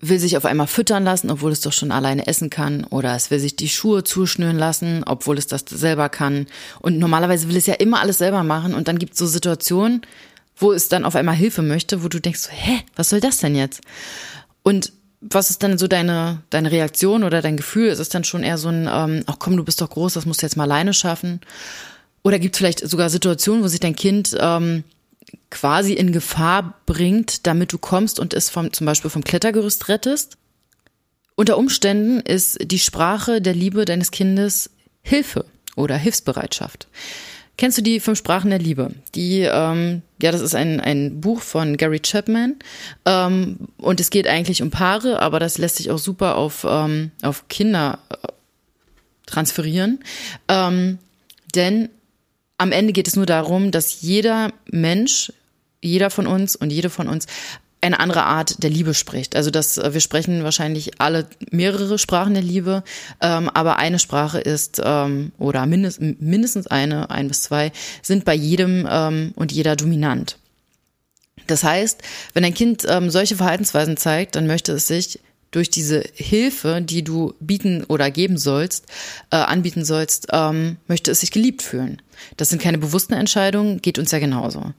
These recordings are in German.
will sich auf einmal füttern lassen, obwohl es doch schon alleine essen kann, oder es will sich die Schuhe zuschnüren lassen, obwohl es das selber kann. Und normalerweise will es ja immer alles selber machen und dann gibt es so Situationen, wo es dann auf einmal Hilfe möchte, wo du denkst, hä, was soll das denn jetzt? Und was ist dann so deine, deine Reaktion oder dein Gefühl? Ist es dann schon eher so ein, ähm, ach komm, du bist doch groß, das musst du jetzt mal alleine schaffen? Oder gibt es vielleicht sogar Situationen, wo sich dein Kind ähm, quasi in Gefahr bringt, damit du kommst und es vom, zum Beispiel vom Klettergerüst rettest. Unter Umständen ist die Sprache der Liebe deines Kindes Hilfe oder Hilfsbereitschaft. Kennst du die fünf Sprachen der Liebe? Die, ähm, ja, das ist ein, ein Buch von Gary Chapman ähm, und es geht eigentlich um Paare, aber das lässt sich auch super auf, ähm, auf Kinder äh, transferieren. Ähm, denn am Ende geht es nur darum, dass jeder Mensch, jeder von uns und jede von uns eine andere Art der Liebe spricht. Also dass äh, wir sprechen wahrscheinlich alle mehrere Sprachen der Liebe, ähm, aber eine Sprache ist ähm, oder mindest, mindestens eine, ein bis zwei sind bei jedem ähm, und jeder dominant. Das heißt, wenn ein Kind ähm, solche Verhaltensweisen zeigt, dann möchte es sich durch diese Hilfe, die du bieten oder geben sollst, äh, anbieten sollst, ähm, möchte es sich geliebt fühlen. Das sind keine bewussten Entscheidungen, geht uns ja genauso.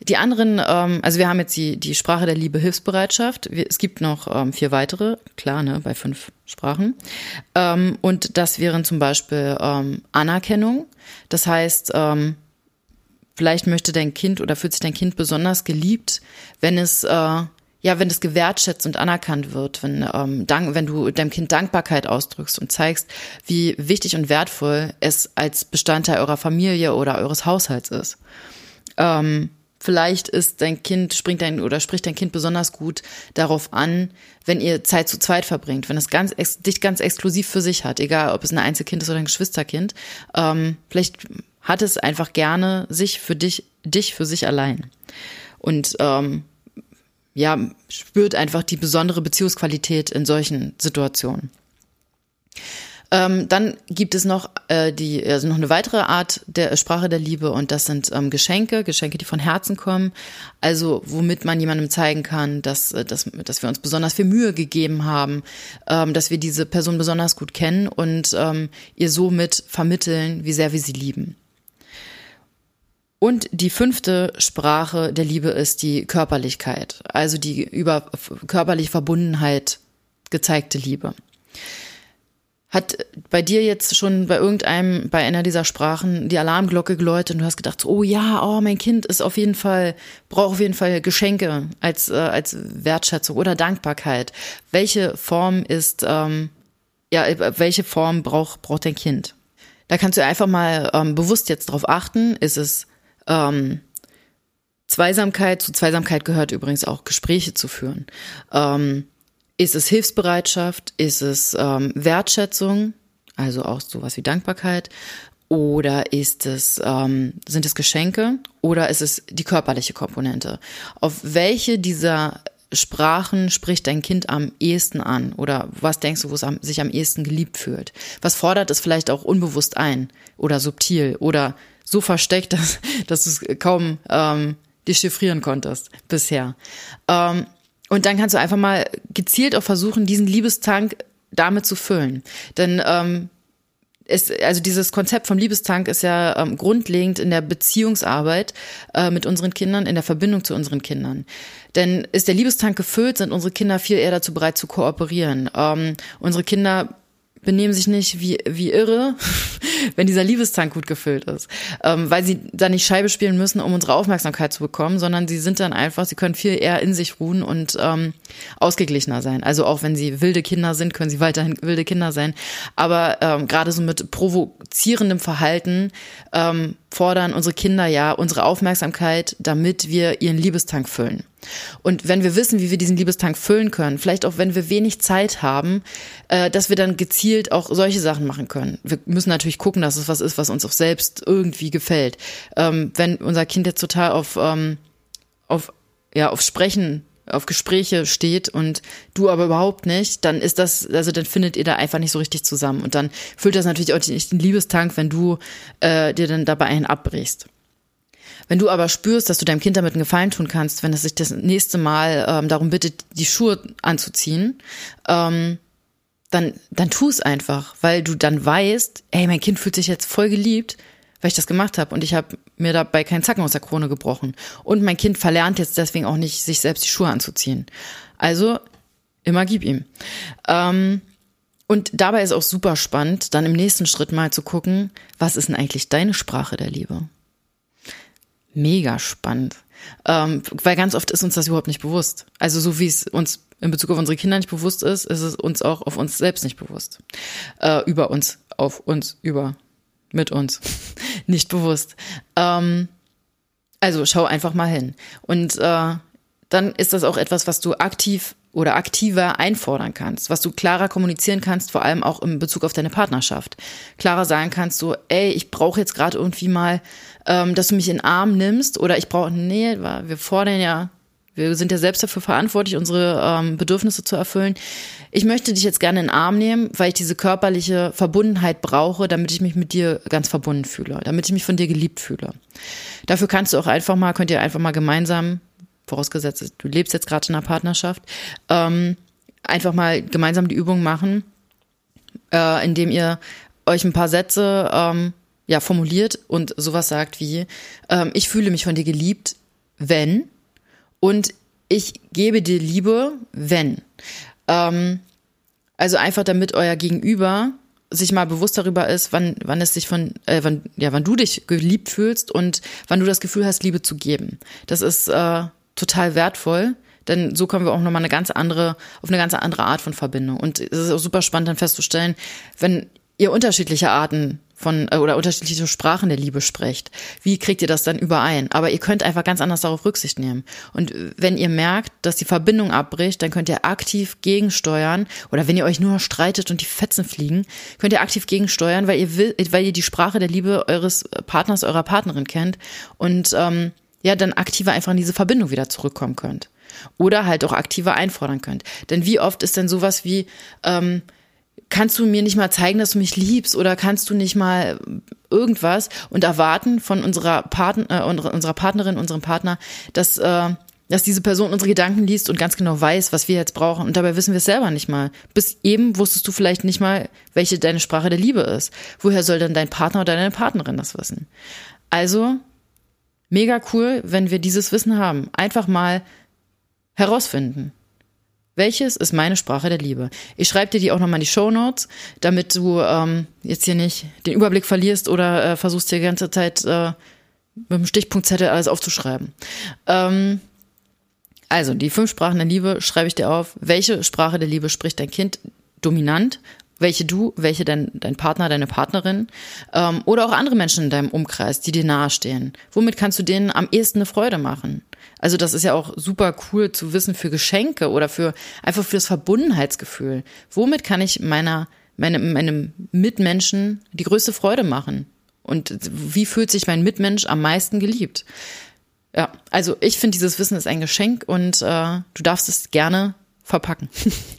Die anderen, ähm, also wir haben jetzt die, die Sprache der Liebe, Hilfsbereitschaft. Wir, es gibt noch ähm, vier weitere, klar, ne, bei fünf Sprachen. Ähm, und das wären zum Beispiel ähm, Anerkennung. Das heißt, ähm, vielleicht möchte dein Kind oder fühlt sich dein Kind besonders geliebt, wenn es äh, ja, wenn es gewertschätzt und anerkannt wird, wenn, ähm, dank, wenn du deinem Kind Dankbarkeit ausdrückst und zeigst, wie wichtig und wertvoll es als Bestandteil eurer Familie oder eures Haushalts ist. Ähm, vielleicht ist dein Kind, springt dein oder spricht dein Kind besonders gut darauf an, wenn ihr Zeit zu zweit verbringt, wenn es ganz dich ganz exklusiv für sich hat, egal ob es ein Einzelkind ist oder ein Geschwisterkind. Ähm, vielleicht hat es einfach gerne sich für dich, dich für sich allein. Und ähm, ja, spürt einfach die besondere Beziehungsqualität in solchen Situationen. Ähm, dann gibt es noch äh, die, also noch eine weitere Art der Sprache der Liebe und das sind ähm, Geschenke, Geschenke, die von Herzen kommen. Also womit man jemandem zeigen kann, dass, äh, dass, dass wir uns besonders viel Mühe gegeben haben, ähm, dass wir diese Person besonders gut kennen und ähm, ihr somit vermitteln, wie sehr wir sie lieben. Und die fünfte Sprache der Liebe ist die Körperlichkeit, also die über körperliche Verbundenheit gezeigte Liebe. Hat bei dir jetzt schon bei irgendeinem, bei einer dieser Sprachen die Alarmglocke geläutet und du hast gedacht, oh ja, oh, mein Kind ist auf jeden Fall, braucht auf jeden Fall Geschenke als, äh, als Wertschätzung oder Dankbarkeit. Welche Form ist, ähm, ja, welche Form braucht, braucht dein Kind? Da kannst du einfach mal ähm, bewusst jetzt drauf achten. Ist es ähm, Zweisamkeit, zu Zweisamkeit gehört übrigens auch Gespräche zu führen. Ähm, ist es Hilfsbereitschaft? Ist es ähm, Wertschätzung? Also auch sowas wie Dankbarkeit? Oder ist es, ähm, sind es Geschenke? Oder ist es die körperliche Komponente? Auf welche dieser Sprachen spricht dein Kind am ehesten an? Oder was denkst du, wo es sich am ehesten geliebt fühlt? Was fordert es vielleicht auch unbewusst ein oder subtil oder so versteckt, dass, dass du es kaum ähm, dechiffrieren konntest bisher. Ähm, und dann kannst du einfach mal gezielt auch versuchen, diesen Liebestank damit zu füllen. Denn ähm, es, also dieses Konzept vom Liebestank ist ja ähm, grundlegend in der Beziehungsarbeit äh, mit unseren Kindern, in der Verbindung zu unseren Kindern. Denn ist der Liebestank gefüllt, sind unsere Kinder viel eher dazu bereit zu kooperieren. Ähm, unsere Kinder benehmen sich nicht wie, wie irre, wenn dieser Liebestank gut gefüllt ist. Ähm, weil sie dann nicht Scheibe spielen müssen, um unsere Aufmerksamkeit zu bekommen, sondern sie sind dann einfach, sie können viel eher in sich ruhen und ähm, ausgeglichener sein. Also auch wenn sie wilde Kinder sind, können sie weiterhin wilde Kinder sein. Aber ähm, gerade so mit provozierendem Verhalten ähm, fordern unsere Kinder ja unsere Aufmerksamkeit, damit wir ihren Liebestank füllen. Und wenn wir wissen, wie wir diesen Liebestank füllen können, vielleicht auch wenn wir wenig Zeit haben, äh, dass wir dann gezielt auch solche Sachen machen können. Wir müssen natürlich gucken, dass es was ist, was uns auch selbst irgendwie gefällt. Ähm, wenn unser Kind jetzt total auf, ähm, auf, ja, auf Sprechen auf Gespräche steht und du aber überhaupt nicht, dann ist das, also dann findet ihr da einfach nicht so richtig zusammen. Und dann füllt das natürlich auch nicht den Liebestank, wenn du äh, dir dann dabei einen abbrichst. Wenn du aber spürst, dass du deinem Kind damit einen Gefallen tun kannst, wenn es sich das nächste Mal ähm, darum bittet, die Schuhe anzuziehen, ähm, dann, dann tu es einfach, weil du dann weißt, ey, mein Kind fühlt sich jetzt voll geliebt, weil ich das gemacht habe und ich habe mir dabei keinen Zacken aus der Krone gebrochen. Und mein Kind verlernt jetzt deswegen auch nicht, sich selbst die Schuhe anzuziehen. Also immer gib ihm. Ähm, und dabei ist auch super spannend, dann im nächsten Schritt mal zu gucken, was ist denn eigentlich deine Sprache der Liebe? Mega spannend. Ähm, weil ganz oft ist uns das überhaupt nicht bewusst. Also so wie es uns in Bezug auf unsere Kinder nicht bewusst ist, ist es uns auch auf uns selbst nicht bewusst. Äh, über uns, auf uns, über, mit uns. nicht bewusst. Ähm, also schau einfach mal hin. Und äh, dann ist das auch etwas, was du aktiv oder aktiver einfordern kannst, was du klarer kommunizieren kannst, vor allem auch in Bezug auf deine Partnerschaft. Klarer sagen kannst so, ey, ich brauche jetzt gerade irgendwie mal, ähm, dass du mich in den Arm nimmst oder ich brauche, nee, wir fordern ja, wir sind ja selbst dafür verantwortlich, unsere ähm, Bedürfnisse zu erfüllen. Ich möchte dich jetzt gerne in den Arm nehmen, weil ich diese körperliche Verbundenheit brauche, damit ich mich mit dir ganz verbunden fühle, damit ich mich von dir geliebt fühle. Dafür kannst du auch einfach mal, könnt ihr einfach mal gemeinsam vorausgesetzt, du lebst jetzt gerade in einer Partnerschaft, ähm, einfach mal gemeinsam die Übung machen, äh, indem ihr euch ein paar Sätze ähm, ja formuliert und sowas sagt wie ähm, ich fühle mich von dir geliebt, wenn und ich gebe dir Liebe, wenn. Ähm, also einfach damit euer Gegenüber sich mal bewusst darüber ist, wann, wann es sich von, äh, wann, ja, wann du dich geliebt fühlst und wann du das Gefühl hast, Liebe zu geben. Das ist äh, total wertvoll. Denn so kommen wir auch nochmal eine ganz andere, auf eine ganz andere Art von Verbindung. Und es ist auch super spannend dann festzustellen, wenn ihr unterschiedliche Arten von äh, oder unterschiedliche Sprachen der Liebe sprecht. Wie kriegt ihr das dann überein? Aber ihr könnt einfach ganz anders darauf Rücksicht nehmen. Und wenn ihr merkt, dass die Verbindung abbricht, dann könnt ihr aktiv gegensteuern. Oder wenn ihr euch nur streitet und die Fetzen fliegen, könnt ihr aktiv gegensteuern, weil ihr will, weil ihr die Sprache der Liebe eures Partners, eurer Partnerin kennt und ähm, ja dann aktiver einfach in diese Verbindung wieder zurückkommen könnt. Oder halt auch aktiver einfordern könnt. Denn wie oft ist denn sowas wie, ähm, kannst du mir nicht mal zeigen, dass du mich liebst oder kannst du nicht mal irgendwas und erwarten von unserer, Partn äh, unserer Partnerin, unserem Partner, dass, äh, dass diese Person unsere Gedanken liest und ganz genau weiß, was wir jetzt brauchen. Und dabei wissen wir es selber nicht mal. Bis eben wusstest du vielleicht nicht mal, welche deine Sprache der Liebe ist. Woher soll denn dein Partner oder deine Partnerin das wissen? Also Mega cool, wenn wir dieses Wissen haben. Einfach mal herausfinden. Welches ist meine Sprache der Liebe? Ich schreibe dir die auch nochmal in die Show Notes, damit du ähm, jetzt hier nicht den Überblick verlierst oder äh, versuchst dir die ganze Zeit äh, mit dem Stichpunktzettel alles aufzuschreiben. Ähm, also, die fünf Sprachen der Liebe schreibe ich dir auf. Welche Sprache der Liebe spricht dein Kind dominant? Welche du, welche dein, dein Partner, deine Partnerin ähm, oder auch andere Menschen in deinem Umkreis, die dir nahestehen. Womit kannst du denen am ehesten eine Freude machen? Also das ist ja auch super cool zu wissen für Geschenke oder für einfach für das Verbundenheitsgefühl. Womit kann ich meiner meine, meinem Mitmenschen die größte Freude machen? Und wie fühlt sich mein Mitmensch am meisten geliebt? Ja, also ich finde, dieses Wissen ist ein Geschenk und äh, du darfst es gerne verpacken.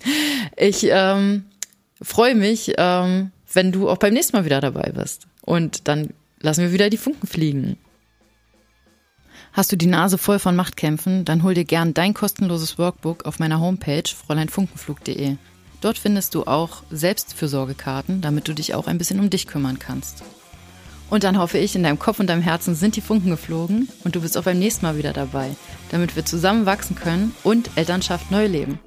ich ähm, freue mich, ähm, wenn du auch beim nächsten Mal wieder dabei bist. Und dann lassen wir wieder die Funken fliegen. Hast du die Nase voll von Machtkämpfen, dann hol dir gern dein kostenloses Workbook auf meiner Homepage fräuleinfunkenflug.de. Dort findest du auch Selbstfürsorgekarten, damit du dich auch ein bisschen um dich kümmern kannst. Und dann hoffe ich, in deinem Kopf und deinem Herzen sind die Funken geflogen und du bist auch beim nächsten Mal wieder dabei, damit wir zusammen wachsen können und Elternschaft neu leben.